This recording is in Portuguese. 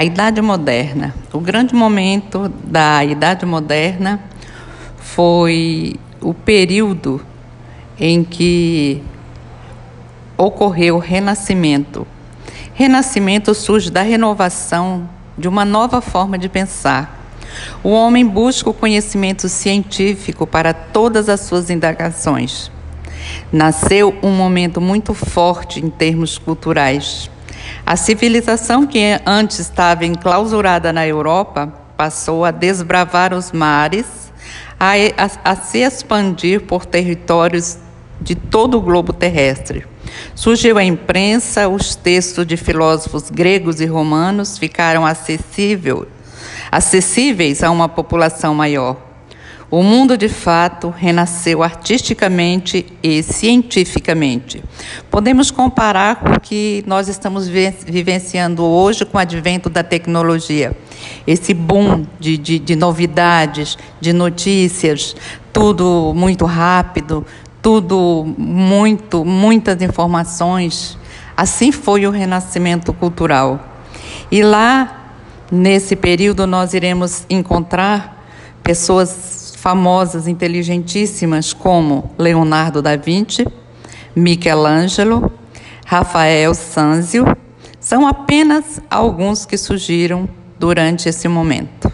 A Idade Moderna. O grande momento da Idade Moderna foi o período em que ocorreu o Renascimento. Renascimento surge da renovação de uma nova forma de pensar. O homem busca o conhecimento científico para todas as suas indagações. Nasceu um momento muito forte em termos culturais. A civilização que antes estava enclausurada na Europa passou a desbravar os mares, a, a, a se expandir por territórios de todo o globo terrestre. Surgiu a imprensa, os textos de filósofos gregos e romanos ficaram acessível, acessíveis a uma população maior. O mundo, de fato, renasceu artisticamente e cientificamente. Podemos comparar com o que nós estamos vivenciando hoje com o advento da tecnologia. Esse boom de, de, de novidades, de notícias, tudo muito rápido, tudo muito, muitas informações. Assim foi o renascimento cultural. E lá, nesse período, nós iremos encontrar pessoas famosas, inteligentíssimas, como Leonardo da Vinci, Michelangelo, Rafael Sanzio, são apenas alguns que surgiram durante esse momento.